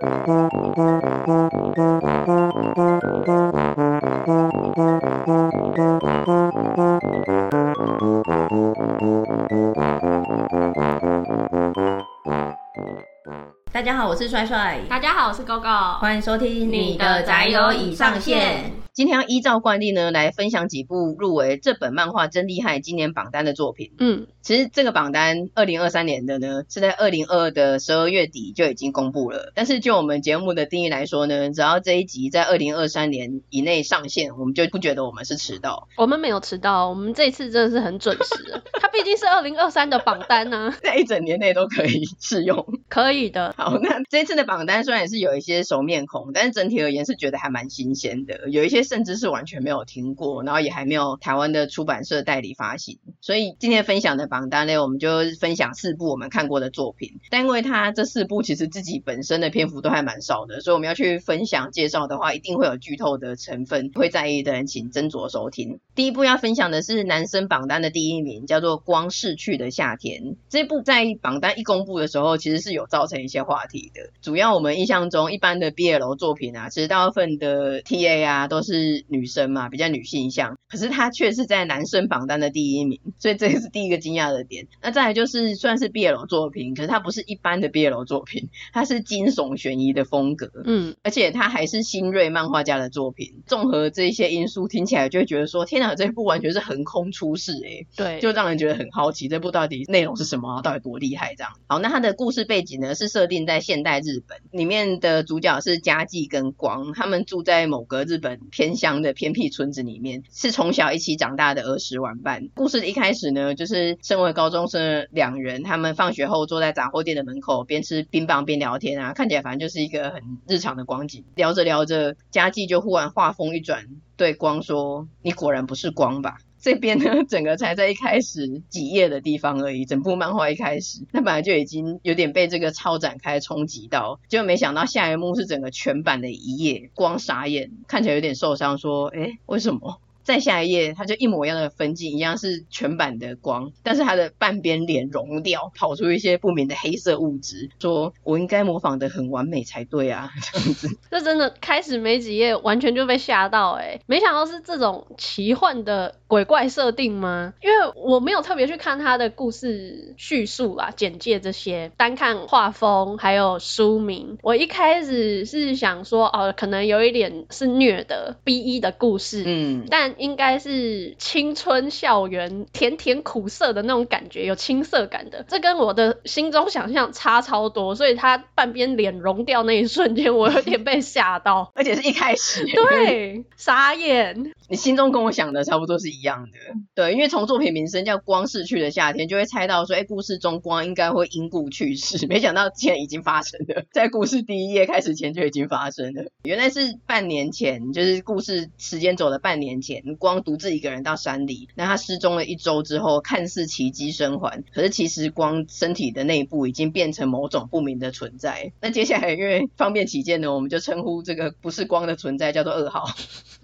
大家好，我是帅帅。大家好，我是 GoGo。欢迎收听你的宅友已上线。今天要依照惯例呢，来分享几部入围这本漫画真厉害今年榜单的作品。嗯，其实这个榜单二零二三年的呢，是在二零二二的十二月底就已经公布了。但是就我们节目的定义来说呢，只要这一集在二零二三年以内上线，我们就不觉得我们是迟到。我们没有迟到，我们这一次真的是很准时。它毕竟是二零二三的榜单呢、啊，在一整年内都可以适用。可以的。好，那这次的榜单虽然也是有一些熟面孔，但是整体而言是觉得还蛮新鲜的，有一些甚至是完全没有听过，然后也还没有台湾的出版社代理发行，所以今天分享的榜单呢，我们就分享四部我们看过的作品。但因为它这四部其实自己本身的篇幅都还蛮少的，所以我们要去分享介绍的话，一定会有剧透的成分，会在意的人请斟酌收听。第一部要分享的是男生榜单的第一名，叫做《光逝去的夏天》。这部在榜单一公布的时候，其实是有造成一些话题的。主要我们印象中，一般的 BL 作品啊，其实大部分的 TA 啊都是女生嘛。比较女性向，可是他却是在男生榜单的第一名，所以这个是第一个惊讶的点。那再来就是算是 BL 作品，可是它不是一般的 BL 作品，它是惊悚悬疑的风格，嗯，而且它还是新锐漫画家的作品。综合这一些因素，听起来就会觉得说，天哪，这部完全是横空出世诶，对，就让人觉得很好奇，这部到底内容是什么，到底多厉害这样。好，那它的故事背景呢是设定在现代日本，里面的主角是家计跟光，他们住在某个日本偏乡的偏僻。村子里面是从小一起长大的儿时玩伴。故事的一开开始呢，就是身为高中生的两人，他们放学后坐在杂货店的门口，边吃冰棒边聊天啊，看起来反正就是一个很日常的光景。聊着聊着，家计就忽然话锋一转，对光说：“你果然不是光吧？”这边呢，整个才在一开始几页的地方而已。整部漫画一开始，那本来就已经有点被这个超展开冲击到，结果没想到下一幕是整个全版的一页，光傻眼，看起来有点受伤，说：“诶，为什么？”再下一页，它就一模一样的分镜，一样是全版的光，但是它的半边脸融掉，跑出一些不明的黑色物质，说我应该模仿的很完美才对啊，这样子。这真的开始没几页，完全就被吓到哎、欸，没想到是这种奇幻的鬼怪设定吗？因为我没有特别去看他的故事叙述啦、简介这些，单看画风还有书名，我一开始是想说哦，可能有一点是虐的 BE 的故事，嗯，但。应该是青春校园甜甜苦涩的那种感觉，有青涩感的，这跟我的心中想象差超多，所以他半边脸融掉那一瞬间，我有点被吓到，而且是一开始，对，傻眼。你心中跟我想的差不多是一样的，对，因为从作品名称叫《光逝去的夏天》，就会猜到说，哎，故事中光应该会因故去世，没想到竟然已经发生了，在故事第一页开始前就已经发生了，原来是半年前，就是故事时间走了半年前。光独自一个人到山里，那他失踪了一周之后，看似奇迹生还，可是其实光身体的内部已经变成某种不明的存在。那接下来因为方便起见呢，我们就称呼这个不是光的存在叫做二号，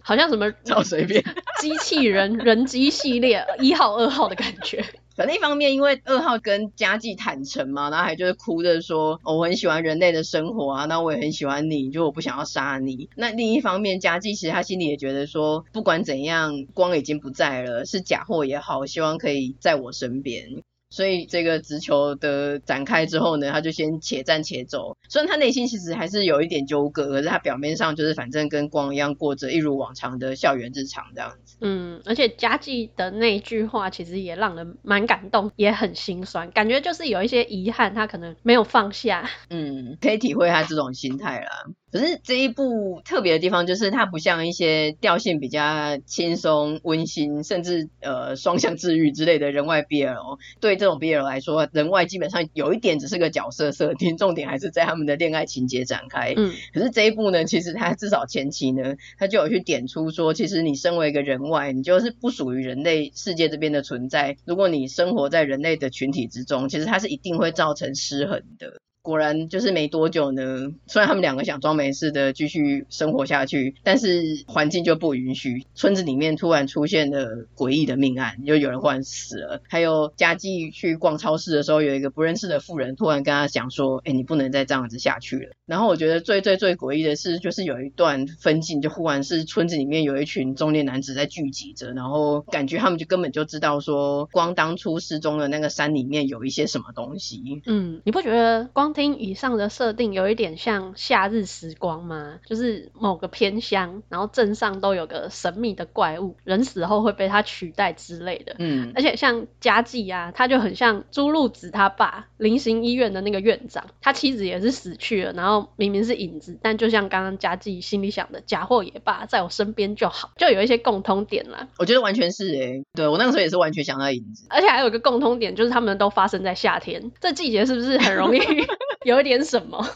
好像什么 超随便 机器人 人机系列一号二号的感觉。反正一方面，因为二号跟佳纪坦诚嘛，然后还就是哭着说，哦，我很喜欢人类的生活啊，那我也很喜欢你，就我不想要杀你。那另一方面，佳纪其实他心里也觉得说，不管怎样，光已经不在了，是假货也好，希望可以在我身边。所以这个直球的展开之后呢，他就先且战且走。虽然他内心其实还是有一点纠葛，可是他表面上就是反正跟光一样过着一如往常的校园日常这样子。嗯，而且家计的那句话其实也让人蛮感动，也很心酸，感觉就是有一些遗憾，他可能没有放下。嗯，可以体会他这种心态啦。可是这一部特别的地方就是，它不像一些调性比较轻松、温馨，甚至呃双向治愈之类的人外 BL。对这种 BL 来说，人外基本上有一点只是个角色设定，重点还是在他们的恋爱情节展开。嗯，可是这一部呢，其实它至少前期呢，它就有去点出说，其实你身为一个人外，你就是不属于人类世界这边的存在。如果你生活在人类的群体之中，其实它是一定会造成失衡的。果然就是没多久呢，虽然他们两个想装没事的继续生活下去，但是环境就不允许。村子里面突然出现了诡异的命案，就有人忽然死了。还有佳纪去逛超市的时候，有一个不认识的妇人突然跟他讲说：“哎，你不能再这样子下去了。”然后我觉得最最最诡异的是，就是有一段分镜，就忽然是村子里面有一群中年男子在聚集着，然后感觉他们就根本就知道说，光当初失踪的那个山里面有一些什么东西。嗯，你不觉得光听以上的设定有一点像夏日时光吗？就是某个偏乡，然后镇上都有个神秘的怪物，人死后会被他取代之类的。嗯，而且像佳纪啊，他就很像朱露子他爸，临行医院的那个院长，他妻子也是死去了，然后。明明是影子，但就像刚刚佳纪心里想的，假货也罢，在我身边就好，就有一些共通点啦。我觉得完全是诶、欸，对我那个时候也是完全想到影子，而且还有一个共通点，就是他们都发生在夏天，这季节是不是很容易 有点什么？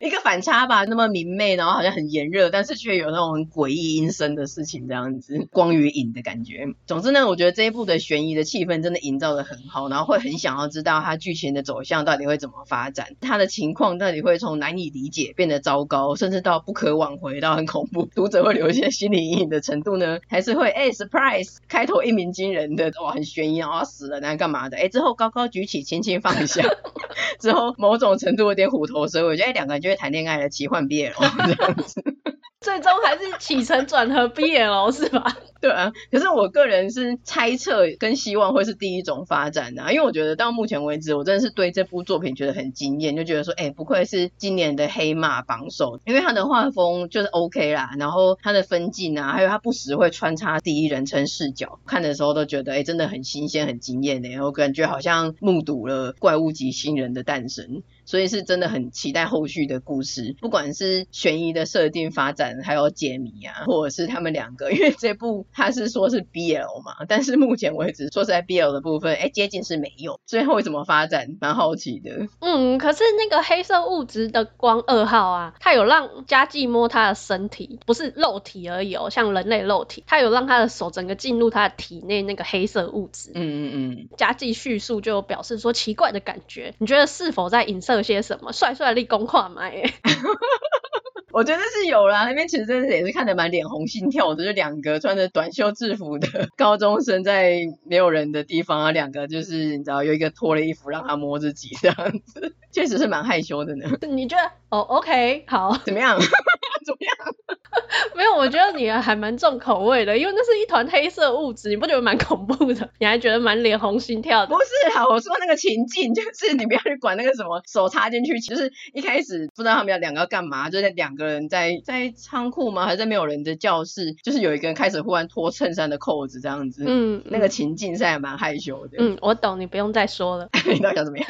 一个反差吧，那么明媚，然后好像很炎热，但是却有那种很诡异阴森的事情，这样子 光与影的感觉。总之呢，我觉得这一部的悬疑的气氛真的营造的很好，然后会很想要知道它剧情的走向到底会怎么发展，它的情况到底会从难以理解变得糟糕，甚至到不可挽回到很恐怖，读者会留下心理阴影的程度呢？还是会哎、surprise 开头一鸣惊人的哇很悬疑啊死了那干嘛的？哎、之后高高举起轻轻放下，之后某种程度有点虎头蛇尾，我觉得哎两个人就会谈恋爱的奇幻 BL 这样子。最终还是起承转合 BL 是吧？对啊，可是我个人是猜测跟希望会是第一种发展的啊，因为我觉得到目前为止，我真的是对这部作品觉得很惊艳，就觉得说，哎，不愧是今年的黑马榜首，因为他的画风就是 OK 啦，然后他的分镜啊，还有他不时会穿插第一人称视角，看的时候都觉得，哎，真的很新鲜、很惊艳的，我感觉好像目睹了怪物级新人的诞生，所以是真的很期待后续的故事，不管是悬疑的设定发展。还有解谜啊，或者是他们两个，因为这部他是说是 BL 嘛，但是目前为止说是在 BL 的部分，哎，接近是没有，最后会怎么发展，蛮好奇的。嗯，可是那个黑色物质的光二号啊，他有让佳纪摸他的身体，不是肉体而已哦，像人类肉体，他有让他的手整个进入他的体内那个黑色物质。嗯嗯嗯。佳纪叙述就表示说奇怪的感觉，你觉得是否在影射些什么？帅帅的立功话吗？我觉得是有啦，那边其实真的也是看得蛮脸红心跳的，就两个穿着短袖制服的高中生在没有人的地方啊，两个就是你知道有一个脱了衣服让他摸自己这样子，确实是蛮害羞的呢。你觉得？哦，OK，好，怎么样？怎么样？没有，我觉得你还蛮重口味的，因为那是一团黑色物质，你不觉得蛮恐怖的？你还觉得蛮脸红心跳的？不是啊，我说那个情境就是你不要去管那个什么手插进去，就是一开始不知道他们要两个要干嘛，就是两个人在在仓库吗？还是在没有人的教室？就是有一个人开始忽然脱衬衫的扣子这样子，嗯，那个情境是还蛮害羞的。嗯，我懂，你不用再说了。你到底想怎么样？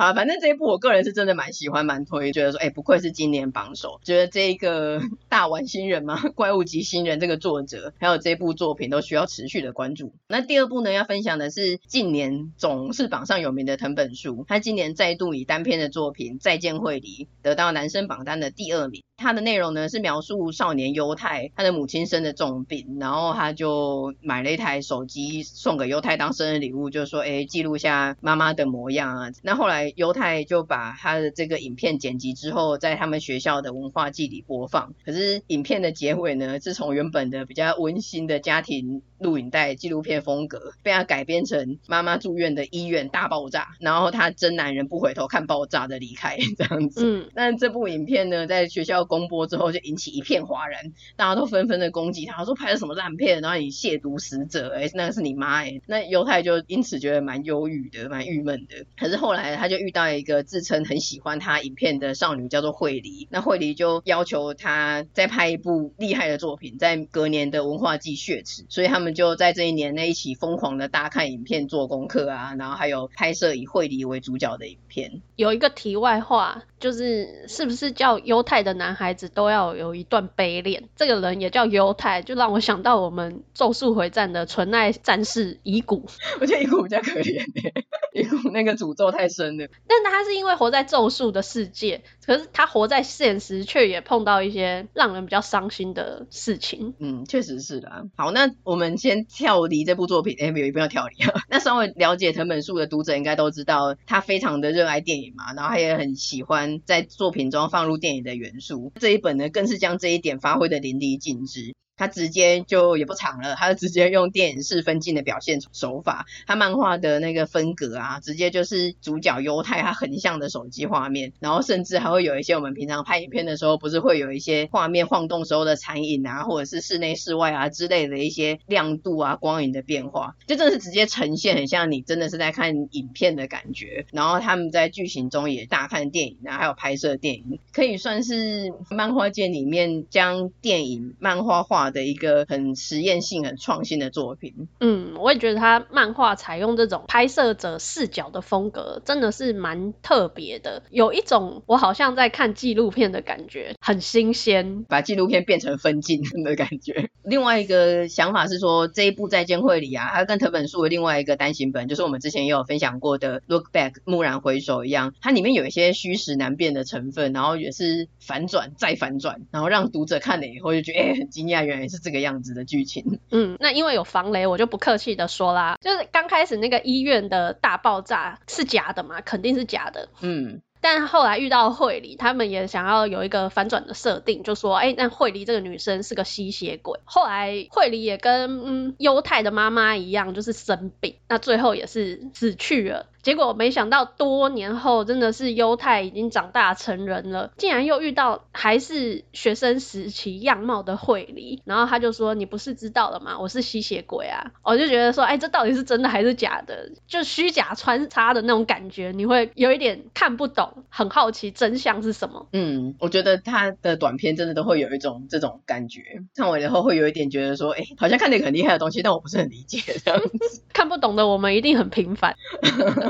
啊，反正这一部我个人是真的蛮喜欢、蛮推，觉得说，哎、不愧是今年榜首，觉得这一个大玩新人嘛，怪物级新人这个作者，还有这部作品都需要持续的关注。那第二部呢，要分享的是近年总是榜上有名的藤本树，他今年再度以单篇的作品《再见惠梨》得到男生榜单的第二名。他的内容呢是描述少年犹太，他的母亲生的重病，然后他就买了一台手机送给犹太当生日礼物，就是说，哎，记录下妈妈的模样啊。那后来。犹太就把他的这个影片剪辑之后，在他们学校的文化祭里播放。可是影片的结尾呢，是从原本的比较温馨的家庭录影带纪录片风格，被他改编成妈妈住院的医院大爆炸，然后他真男人不回头看爆炸的离开 这样子。嗯，但这部影片呢，在学校公播之后，就引起一片哗然，大家都纷纷的攻击他，说拍了什么烂片，然后你亵渎死者，哎，那个是你妈哎。那犹太就因此觉得蛮忧郁的，蛮郁闷的。可是后来他就遇到一个自称很喜欢他影片的少女，叫做惠梨。那惠梨就要求他再拍一部厉害的作品，在隔年的文化祭血池，所以他们。就在这一年内一起疯狂的大看影片做功课啊，然后还有拍摄以惠梨为主角的影片。有一个题外话，就是是不是叫犹太的男子都要有一段悲恋？这个人也叫犹太，就让我想到我们《咒术回战》的纯爱战士乙骨。我觉得乙骨比较可怜诶，乙骨那个诅咒太深了。但他是因为活在咒术的世界，可是他活在现实却也碰到一些让人比较伤心的事情。嗯，确实是的。好，那我们先跳离这部作品，哎，没有一定要跳离啊。那稍微了解藤本树的读者应该都知道，他非常的热爱电影嘛，然后他也很喜欢在作品中放入电影的元素。这一本呢，更是将这一点发挥的淋漓尽致。他直接就也不长了，他就直接用电影式分镜的表现手法，他漫画的那个分格啊，直接就是主角犹太他横向的手机画面，然后甚至还会有一些我们平常拍影片的时候，不是会有一些画面晃动时候的残影啊，或者是室内室外啊之类的一些亮度啊、光影的变化，就真的是直接呈现，很像你真的是在看影片的感觉。然后他们在剧情中也大看电影啊，还有拍摄电影，可以算是漫画界里面将电影漫画化的一个很实验性、很创新的作品。嗯，我也觉得他漫画采用这种拍摄者视角的风格，真的是蛮特别的，有一种我好像在看纪录片的感觉，很新鲜，把纪录片变成分镜的感觉。另外一个想法是说，这一部《再见会》里》啊，它跟藤本树的另外一个单行本，就是我们之前也有分享过的《Look Back》蓦然回首一样，它里面有一些虚实难辨的成分，然后也是反转再反转，然后让读者看了以后就觉得，哎、欸，很惊讶，原来是这个样子的剧情。嗯，那因为有防雷，我就不客气的说啦，就是刚开始那个医院的大爆炸是假的嘛，肯定是假的。嗯。但后来遇到惠梨，他们也想要有一个反转的设定，就说，哎、欸，那惠梨这个女生是个吸血鬼。后来惠梨也跟嗯忧太的妈妈一样，就是生病，那最后也是死去了。结果没想到多年后，真的是忧太已经长大成人了，竟然又遇到还是学生时期样貌的惠梨，然后他就说：“你不是知道了吗？我是吸血鬼啊！”我就觉得说：“哎，这到底是真的还是假的？就虚假穿插的那种感觉，你会有一点看不懂，很好奇真相是什么。”嗯，我觉得他的短片真的都会有一种这种感觉，看完以后会有一点觉得说：“哎，好像看那个很厉害的东西，但我不是很理解这样子。”看不懂的我们一定很平凡。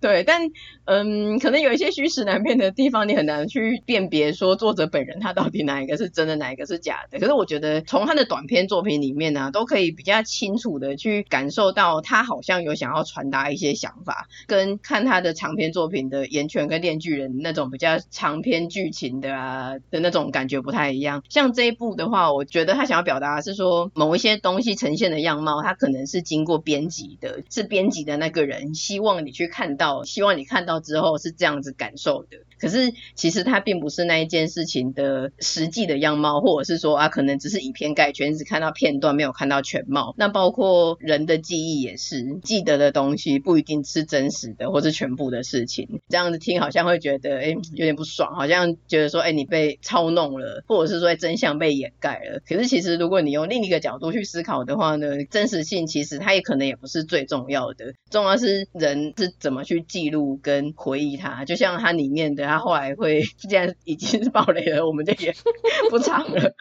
对，但嗯，可能有一些虚实难辨的地方，你很难去辨别说作者本人他到底哪一个是真的，哪一个是假的。可是我觉得从他的短篇作品里面呢、都可以比较清楚的去感受到他好像有想要传达一些想法，跟看他的长篇作品的《炎拳》跟《链锯人》那种比较长篇剧情的啊的那种感觉不太一样。像这一部的话，我觉得他想要表达的是说某一些东西呈现的样貌，他可能是经过编辑的，是编辑的那个人希望你去看到。希望你看到之后是这样子感受的。可是其实它并不是那一件事情的实际的样貌，或者是说啊，可能只是以偏概全，只看到片段，没有看到全貌。那包括人的记忆也是，记得的东西不一定是真实的，或是全部的事情。这样子听好像会觉得，哎，有点不爽，好像觉得说，哎，你被操弄了，或者是说真相被掩盖了。可是其实如果你用另一个角度去思考的话呢，真实性其实它也可能也不是最重要的，重要是人是怎么去记录跟回忆它。就像它里面的。然后后来会，既然已经是爆雷了，我们就也 不唱了。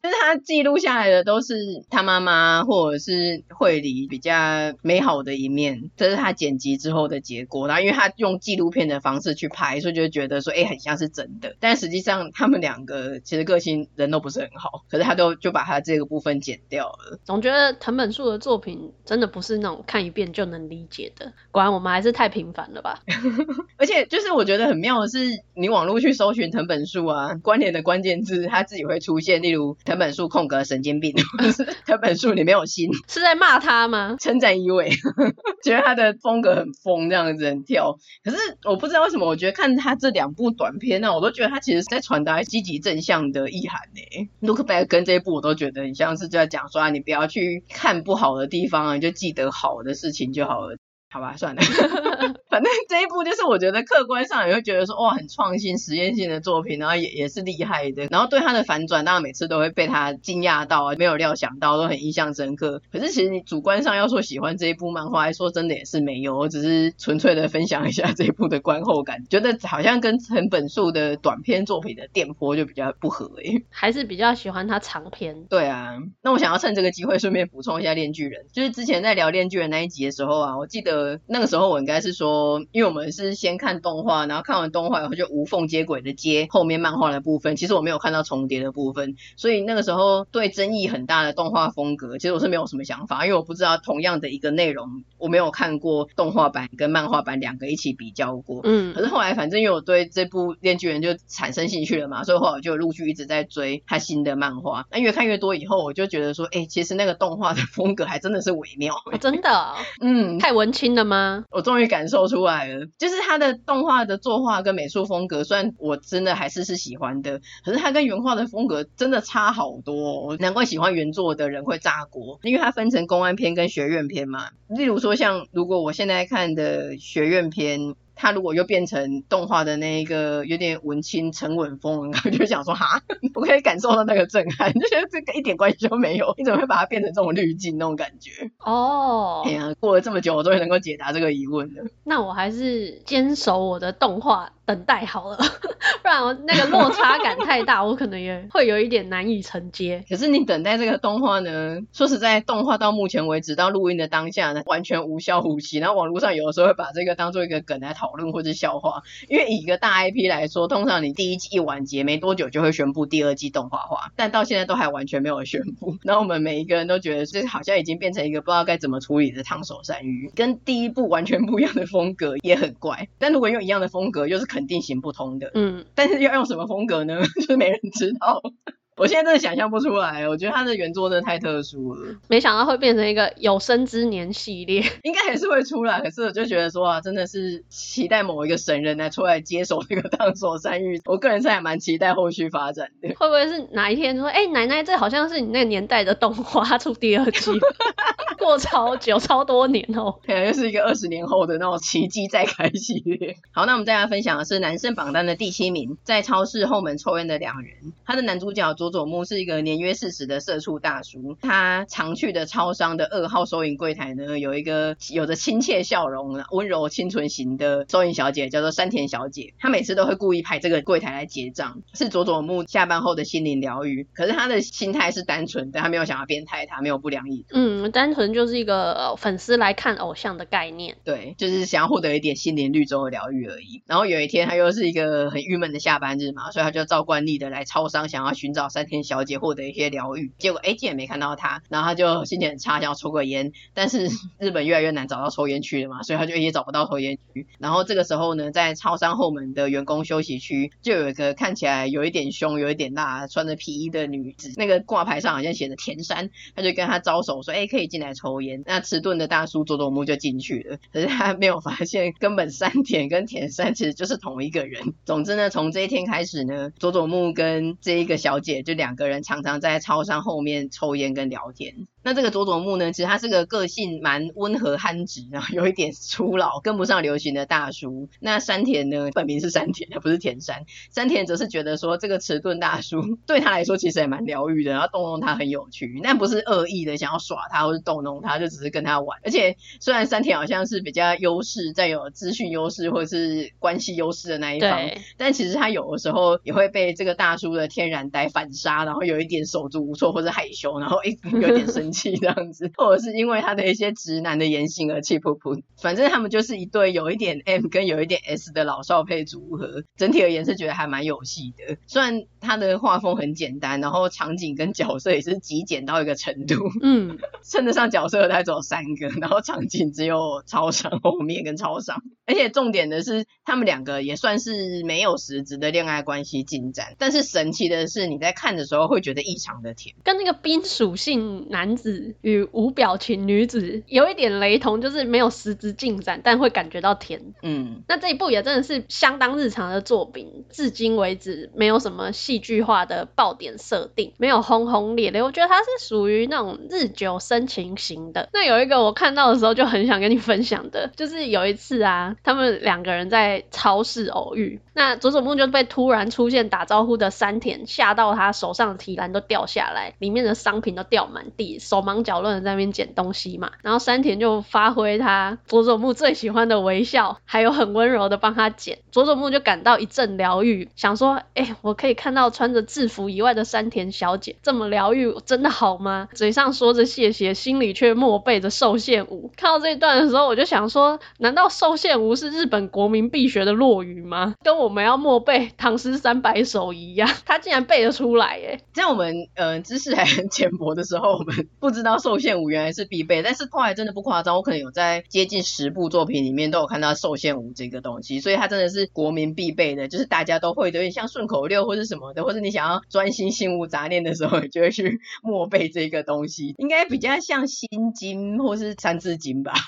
就是他记录下来的都是他妈妈或者是惠梨比较美好的一面，这是他剪辑之后的结果。然后因为他用纪录片的方式去拍，所以就觉得说，哎，很像是真的。但实际上他们两个其实个性人都不是很好，可是他都就把他这个部分剪掉了。总觉得藤本树的作品真的不是那种看一遍就能理解的。果然我们还是太平凡了吧？而且就是我觉得很妙的是，你网络去搜寻藤本树啊，关联的关键字，他自己会出现，例如。藤本树空格神经病，藤本树你没有心，是在骂他吗？称赞一位，觉得他的风格很疯，这样子很跳。可是我不知道为什么，我觉得看他这两部短片呢，我都觉得他其实是在传达积极正向的意涵呢。Look back 跟这一部我都觉得很像是就在讲说啊，你不要去看不好的地方啊，你就记得好的事情就好了。好吧，算了，反正这一部就是我觉得客观上也会觉得说哇，很创新、实验性的作品，然后也也是厉害的。然后对他的反转，当然每次都会被他惊讶到啊，没有料想到，都很印象深刻。可是其实你主观上要说喜欢这一部漫画，来说真的也是没有，我只是纯粹的分享一下这一部的观后感，觉得好像跟藤本树的短篇作品的电波就比较不合诶、欸，还是比较喜欢他长篇。对啊，那我想要趁这个机会顺便补充一下《链锯人》，就是之前在聊《链锯人》那一集的时候啊，我记得。得那个时候我应该是说，因为我们是先看动画，然后看完动画以后就无缝接轨的接后面漫画的部分，其实我没有看到重叠的部分，所以那个时候对争议很大的动画风格，其实我是没有什么想法，因为我不知道同样的一个内容，我没有看过动画版跟漫画版两个一起比较过。嗯，可是后来反正因为我对这部《链锯人》就产生兴趣了嘛，所以后来我就陆续一直在追他新的漫画。那越看越多以后，我就觉得说，哎、欸，其实那个动画的风格还真的是微妙。哦、真的、哦？嗯，太文青真的吗？我终于感受出来了，就是他的动画的作画跟美术风格，虽然我真的还是是喜欢的，可是他跟原画的风格真的差好多。难怪喜欢原作的人会炸锅，因为它分成公安篇跟学院篇嘛。例如说，像如果我现在看的学院篇。他如果又变成动画的那一个有点文青沉稳风，然后就想说哈，我可以感受到那个震撼，就觉得这个一点关系都没有，你怎么会把它变成这种滤镜那种感觉？哦，哎呀，过了这么久，我终于能够解答这个疑问了。那我还是坚守我的动画。等待好了，不然我那个落差感太大，我可能也会有一点难以承接。可是你等待这个动画呢？说实在，动画到目前为止到录音的当下呢，完全无效无息。然后网络上有的时候会把这个当做一个梗来讨论或者笑话。因为以一个大 IP 来说，通常你第一季一完结没多久就会宣布第二季动画化，但到现在都还完全没有宣布。然后我们每一个人都觉得这好像已经变成一个不知道该怎么处理的烫手山芋，跟第一部完全不一样的风格也很怪。但如果用一样的风格，又是肯定行不通的。嗯，但是要用什么风格呢？就是没人知道。我现在真的想象不出来，我觉得他的原作真的太特殊了。没想到会变成一个有生之年系列，应该还是会出来。可是我就觉得说啊，真的是期待某一个神人来出来接手这个当所山芋。我个人是还蛮期待后续发展的。会不会是哪一天说，哎、欸，奶奶，这好像是你那个年代的动画出第二季，过超久 超多年哦，可能又是一个二十年后的那种奇迹再开系列。好，那我们再来分享的是男生榜单的第七名，在超市后门抽烟的两人，他的男主角佐佐木是一个年约四十的社畜大叔，他常去的超商的二号收银柜台呢，有一个有着亲切笑容、温柔清纯型的收银小姐，叫做山田小姐。她每次都会故意排这个柜台来结账，是佐佐木下班后的心灵疗愈。可是他的心态是单纯的，他没有想要变态，他没有不良意。嗯，单纯就是一个粉丝来看偶像的概念。对，就是想要获得一点心灵绿洲的疗愈而已。然后有一天，他又是一个很郁闷的下班日嘛，所以他就照惯例的来超商，想要寻找三天小姐。获得一些疗愈，结果哎，竟然没看到他，然后他就心情很差，想要抽个烟，但是日本越来越难找到抽烟区了嘛，所以他就也找不到抽烟区。然后这个时候呢，在超商后门的员工休息区，就有一个看起来有一点凶、有一点辣、穿着皮衣的女子，那个挂牌上好像写着田山，他就跟他招手说，哎，可以进来抽抽烟。那迟钝的大叔佐佐木就进去了，可是他没有发现，根本山田跟田山其实就是同一个人。总之呢，从这一天开始呢，佐佐木跟这一个小姐就两个人。常常在操场后面抽烟跟聊天。那这个佐佐木呢，其实他是个个性蛮温和憨直，然后有一点粗老，跟不上流行的大叔。那山田呢，本名是山田，他不是田山。山田则是觉得说，这个迟钝大叔对他来说其实也蛮疗愈的，然后逗弄他很有趣，但不是恶意的想要耍他或是逗弄他，就只是跟他玩。而且虽然山田好像是比较优势，在有资讯优势或者是关系优势的那一方，但其实他有的时候也会被这个大叔的天然呆反杀，然后有一点手足无措或者害羞，然后一有点生气。这样子，或者是因为他的一些直男的言行而气噗噗。反正他们就是一对有一点 M 跟有一点 S 的老少配组合。整体而言是觉得还蛮有戏的。虽然他的画风很简单，然后场景跟角色也是极简到一个程度。嗯，称得上角色的才只有三个，然后场景只有超商 后面跟超商。而且重点的是，他们两个也算是没有实质的恋爱关系进展。但是神奇的是，你在看的时候会觉得异常的甜，跟那个冰属性男子。与无表情女子有一点雷同，就是没有实质进展，但会感觉到甜。嗯，那这一部也真的是相当日常的作品，至今为止没有什么戏剧化的爆点设定，没有轰轰烈烈。我觉得它是属于那种日久生情型的。那有一个我看到的时候就很想跟你分享的，就是有一次啊，他们两个人在超市偶遇，那佐佐木就被突然出现打招呼的山田吓到，他手上的提篮都掉下来，里面的商品都掉满地上。手忙脚乱的在那边捡东西嘛。然后山田就发挥他佐佐木最喜欢的微笑，还有很温柔的帮他捡。佐佐木就感到一阵疗愈，想说：哎、欸，我可以看到穿着制服以外的山田小姐，这么疗愈，真的好吗？嘴上说着谢谢，心里却默背着受限无。看到这一段的时候，我就想说，难道受限无是日本国民必学的落语吗？跟我们要默背唐诗三百首一样，他竟然背得出来耶！在我们呃知识还很浅薄的时候，我们不知道受限五原来是必备，但是后来真的不夸张，我可能有在接近十部作品里面都有看到受限五这个东西，所以它真的是国民必备的，就是大家都会，有点像顺口溜或是什么的，或者你想要专心心无杂念的时候，你就会去默背这个东西，应该比较像心经或是三字经吧。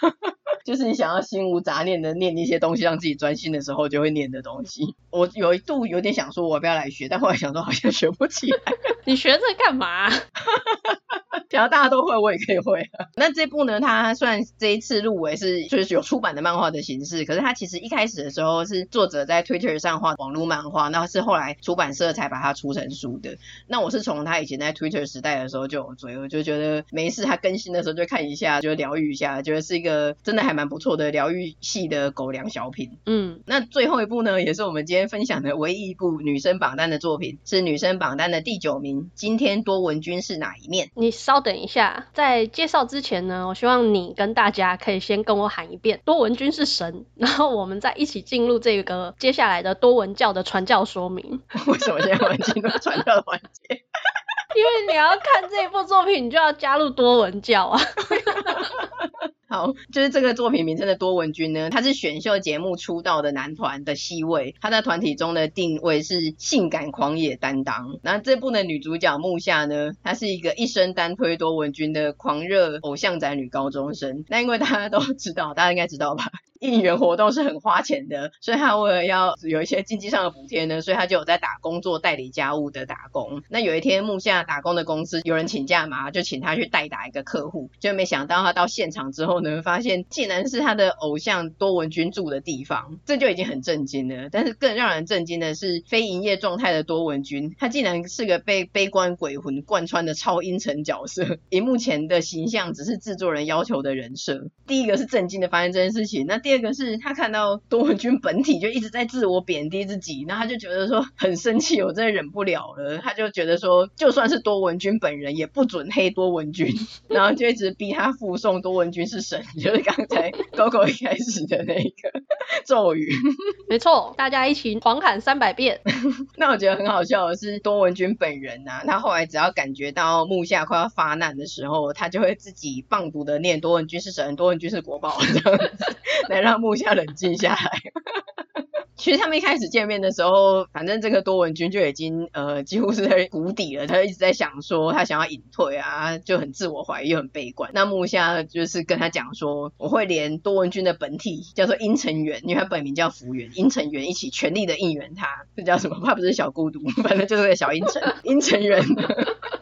就是你想要心无杂念的念一些东西，让自己专心的时候就会念的东西。我有一度有点想说我不要来学，但后来想说好像学不起来。你学这干嘛？只要大家都会，我也可以会。啊 那这部呢，它虽然这一次入围是就是有出版的漫画的形式，可是它其实一开始的时候是作者在 Twitter 上画网络漫画，那是后来出版社才把它出成书的。那我是从他以前在 Twitter 时代的时候就有追，我就觉得没事，他更新的时候就看一下，就疗愈一下，觉得是一个真的还蛮不错的疗愈系的狗粮小品。嗯，那最后一部呢，也是我们今天分享的唯一一部女生榜单的作品，是女生榜单的第九名。今天多文君是哪一面？你稍。等一下，在介绍之前呢，我希望你跟大家可以先跟我喊一遍“多文君是神”，然后我们再一起进入这个接下来的多文教的传教说明。为什么现在要进入传教的环节？因为你要看这一部作品，你就要加入多文教啊。好，就是这个作品名称的多文君呢，他是选秀节目出道的男团的 C 位，他在团体中的定位是性感狂野担当。那这部的女主角木下呢，她是一个一生单推多文君的狂热偶像宅女高中生。那因为大家都知道，大家应该知道吧？应援活动是很花钱的，所以他为了要有一些经济上的补贴呢，所以他就有在打工做代理家务的打工。那有一天木下打工的公司有人请假嘛，就请他去代打一个客户，就没想到他到现场之后呢，发现竟然是他的偶像多文君住的地方，这就已经很震惊了。但是更让人震惊的是，非营业状态的多文君，他竟然是个被悲观鬼魂贯穿的超阴沉角色，荧幕前的形象只是制作人要求的人设。第一个是震惊的发现这件事情，那第。第二个是他看到多文君本体就一直在自我贬低自己，然后他就觉得说很生气，我真的忍不了了。他就觉得说，就算是多文君本人也不准黑多文君，然后就一直逼他附送多文君是神，就是刚才 Coco 一开始的那个咒语。没错，大家一起狂喊三百遍。那我觉得很好笑的是多文君本人呐、啊，他后来只要感觉到木下快要发难的时候，他就会自己棒读的念多文君是神，多文君是国宝这样子。让木下冷静下来。其实他们一开始见面的时候，反正这个多文君就已经呃几乎是在谷底了。他一直在想说他想要隐退啊，就很自我怀疑又很悲观。那木下就是跟他讲说，我会连多文君的本体叫做阴沉元，因为他本名叫福原，阴沉元一起全力的应援他。这叫什么？怕不是小孤独，反正就是个小阴沉阴沉元。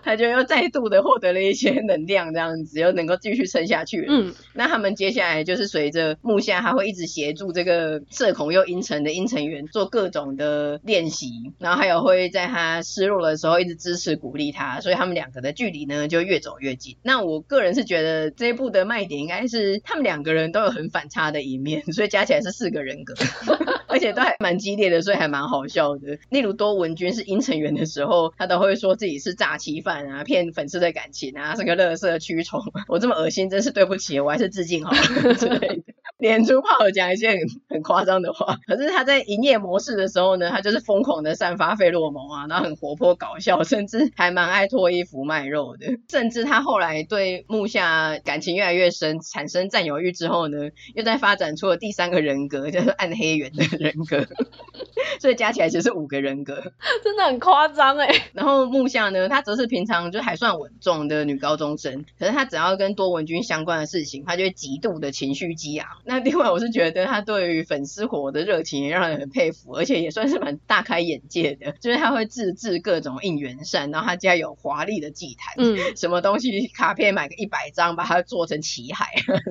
他就又再度的获得了一些能量，这样子又能够继续撑下去。嗯，那他们接下来就是随着木下，他会一直协助这个社恐又阴沉的阴沉元做各种的练习，然后还有会在他失落的时候一直支持鼓励他，所以他们两个的距离呢就越走越近。那我个人是觉得这一部的卖点应该是他们两个人都有很反差的一面，所以加起来是四个人格，而且都还蛮激烈的，所以还蛮好笑的。例如多文君是阴成员的时候，他都会说自己是诈欺犯。啊，骗粉丝的感情啊，是个乐色蛆虫，我这么恶心，真是对不起，我还是致敬好了 之类的。连珠炮讲一些很 很夸张的话，可是他在营业模式的时候呢，他就是疯狂的散发费洛蒙啊，然后很活泼搞笑，甚至还蛮爱脱衣服卖肉的。甚至他后来对木下感情越来越深，产生占有欲之后呢，又在发展出了第三个人格，叫做暗黑源的人格。所以加起来其实是五个人格，真的很夸张哎。然后木下呢，她则是平常就还算稳重的女高中生，可是她只要跟多文君相关的事情，她就会极度的情绪激昂。那另外，我是觉得她对于粉丝火的热情也让人很佩服，而且也算是蛮大开眼界的。就是她会自制各种应援扇，然后她家有华丽的祭坛，嗯，什么东西卡片买个一百张，把它做成旗海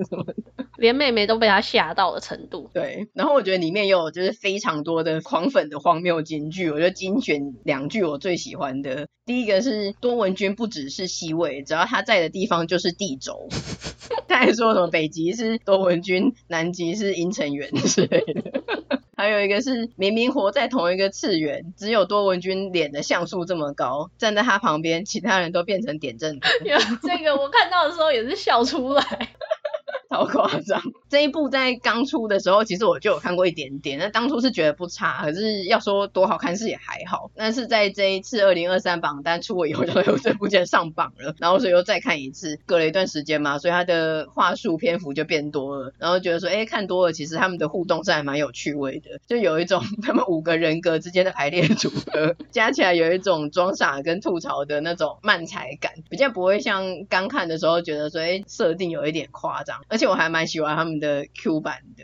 什么的。连妹妹都被他吓到的程度。对，然后我觉得里面又有就是非常多的狂粉的荒谬金句，我就精选两句我最喜欢的。第一个是多文君不只是西魏，只要他在的地方就是地轴。他还说什么北极是多文君，南极是阴成元之类的。还有一个是明明活在同一个次元，只有多文君脸的像素这么高，站在他旁边，其他人都变成点阵图。这个我看到的时候也是笑出来。超夸张！这一部在刚出的时候，其实我就有看过一点点。那当初是觉得不差，可是要说多好看是也还好。但是在这一次二零二三榜单出了以后，就有这部竟然上榜了，然后所以又再看一次。隔了一段时间嘛，所以它的话术篇幅就变多了。然后觉得说，哎，看多了，其实他们的互动是还蛮有趣味的，就有一种 他们五个人格之间的排列组合，加起来有一种装傻跟吐槽的那种漫才感，比较不会像刚看的时候觉得说，哎，设定有一点夸张。而且我还蛮喜欢他们的 Q 版的，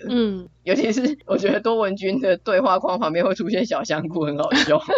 尤其是我觉得多文君的对话框旁边会出现小香菇，很好笑。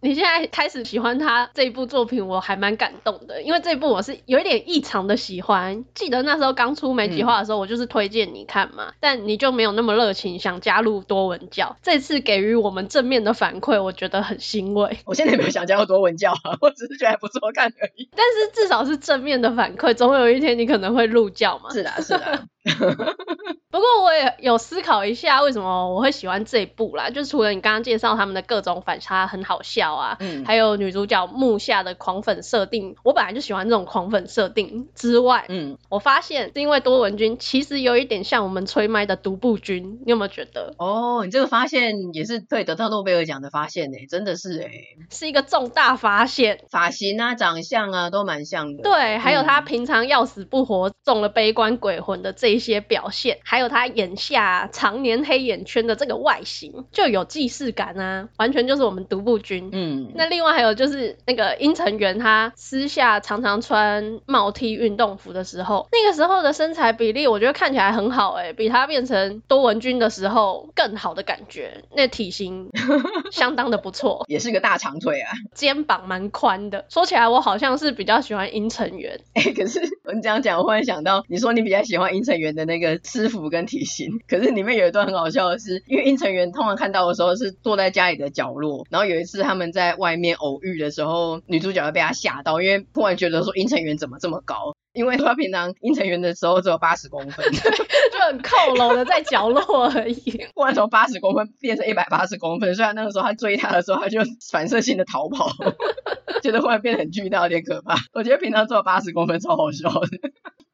你现在开始喜欢他这一部作品，我还蛮感动的，因为这一部我是有一点异常的喜欢。记得那时候刚出没几话的时候，我就是推荐你看嘛，嗯、但你就没有那么热情，想加入多文教。这次给予我们正面的反馈，我觉得很欣慰。我现在也没有想加入多文教啊，我只是觉得还不错看而已。但是至少是正面的反馈，总有一天你可能会入教嘛。是的，是的。不过我也有思考一下，为什么我会喜欢这一部啦？就除了你刚刚介绍他们的各种反差很好笑啊，嗯，还有女主角木下的狂粉设定，我本来就喜欢这种狂粉设定之外，嗯，我发现是因为多文君其实有一点像我们吹麦的独步君，你有没有觉得？哦，你这个发现也是对得到诺贝尔奖的发现呢，真的是诶，是一个重大发现，发型啊、长相啊都蛮像的，对，还有他平常要死不活中了悲观鬼魂的这。一些表现，还有他眼下常年黑眼圈的这个外形，就有既视感啊，完全就是我们独步军。嗯，那另外还有就是那个阴成元，他私下常常穿帽 T 运动服的时候，那个时候的身材比例，我觉得看起来很好哎、欸，比他变成多文君的时候更好的感觉。那体型 相当的不错，也是个大长腿啊，肩膀蛮宽的。说起来，我好像是比较喜欢阴成元。哎、欸，可是我这样讲，我忽然想到，你说你比较喜欢阴成元。的那个师傅跟体型，可是里面有一段很好笑的是，因为阴成元通常看到的时候是坐在家里的角落，然后有一次他们在外面偶遇的时候，女主角会被他吓到，因为突然觉得说阴成元怎么这么高，因为他平常阴成元的时候只有八十公分，就很靠拢的在角落而已，突然从八十公分变成一百八十公分，虽然那个时候他追他的时候，他就反射性的逃跑，觉得忽然变得很巨大，有点可怕。我觉得平常只有八十公分超好笑的。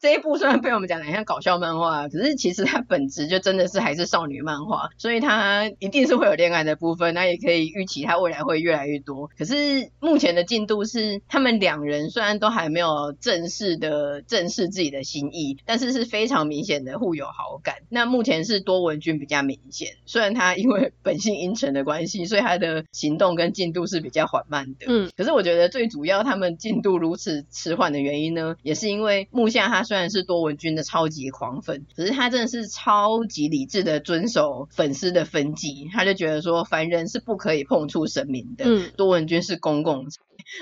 这一部虽然被我们讲的很像搞笑漫画，可是其实它本质就真的是还是少女漫画，所以它一定是会有恋爱的部分，那也可以预期它未来会越来越多。可是目前的进度是，他们两人虽然都还没有正式的正视自己的心意，但是是非常明显的互有好感。那目前是多文君比较明显，虽然他因为本性阴沉的关系，所以他的行动跟进度是比较缓慢的。嗯，可是我觉得最主要他们进度如此迟缓的原因呢，也是因为木下他。虽然是多文君的超级狂粉，可是他真的是超级理智的遵守粉丝的分级，他就觉得说凡人是不可以碰触神明的，嗯，多文君是公共。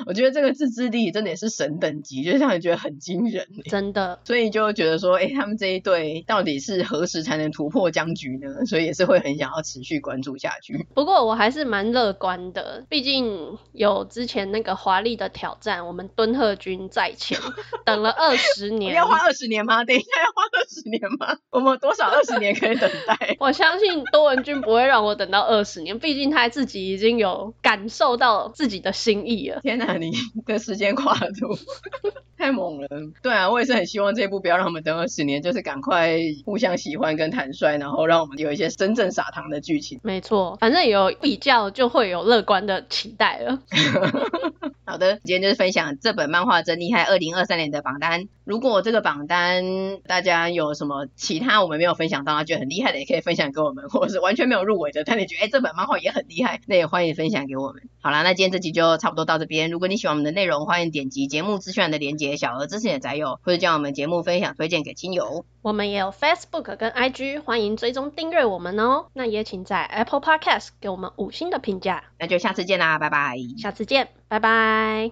我觉得这个自制力真的也是神等级，就让人觉得很惊人，真的。所以就觉得说，哎，他们这一对到底是何时才能突破僵局呢？所以也是会很想要持续关注下去。不过我还是蛮乐观的，毕竟有之前那个华丽的挑战，我们敦贺君在前，等了二十 年。要花二十年吗？等一下要花二十年吗？我们多少二十年可以等待？我相信多文君不会让我等到二十年，毕竟他自己已经有感受到自己的心意了。天哪，你的时间跨度 太猛了。对啊，我也是很希望这一部不要让我们等二十年，就是赶快互相喜欢跟坦率，然后让我们有一些真正撒糖的剧情。没错，反正有比较就会有乐观的期待了。好的，今天就是分享这本漫画真厉害二零二三年的榜单。如果这个榜单大家有什么其他我们没有分享到，觉得很厉害的，也可以分享给我们，或者是完全没有入围的，但你觉得哎这本漫画也很厉害，那也欢迎分享给我们。好啦，那今天这集就差不多到这边。如果你喜欢我们的内容，欢迎点击节目资讯的连接，小额支持你的宅友，或者将我们节目分享推荐给亲友。我们也有 Facebook 跟 IG，欢迎追踪订阅我们哦。那也请在 Apple Podcast 给我们五星的评价。那就下次见啦，拜拜。下次见，拜拜。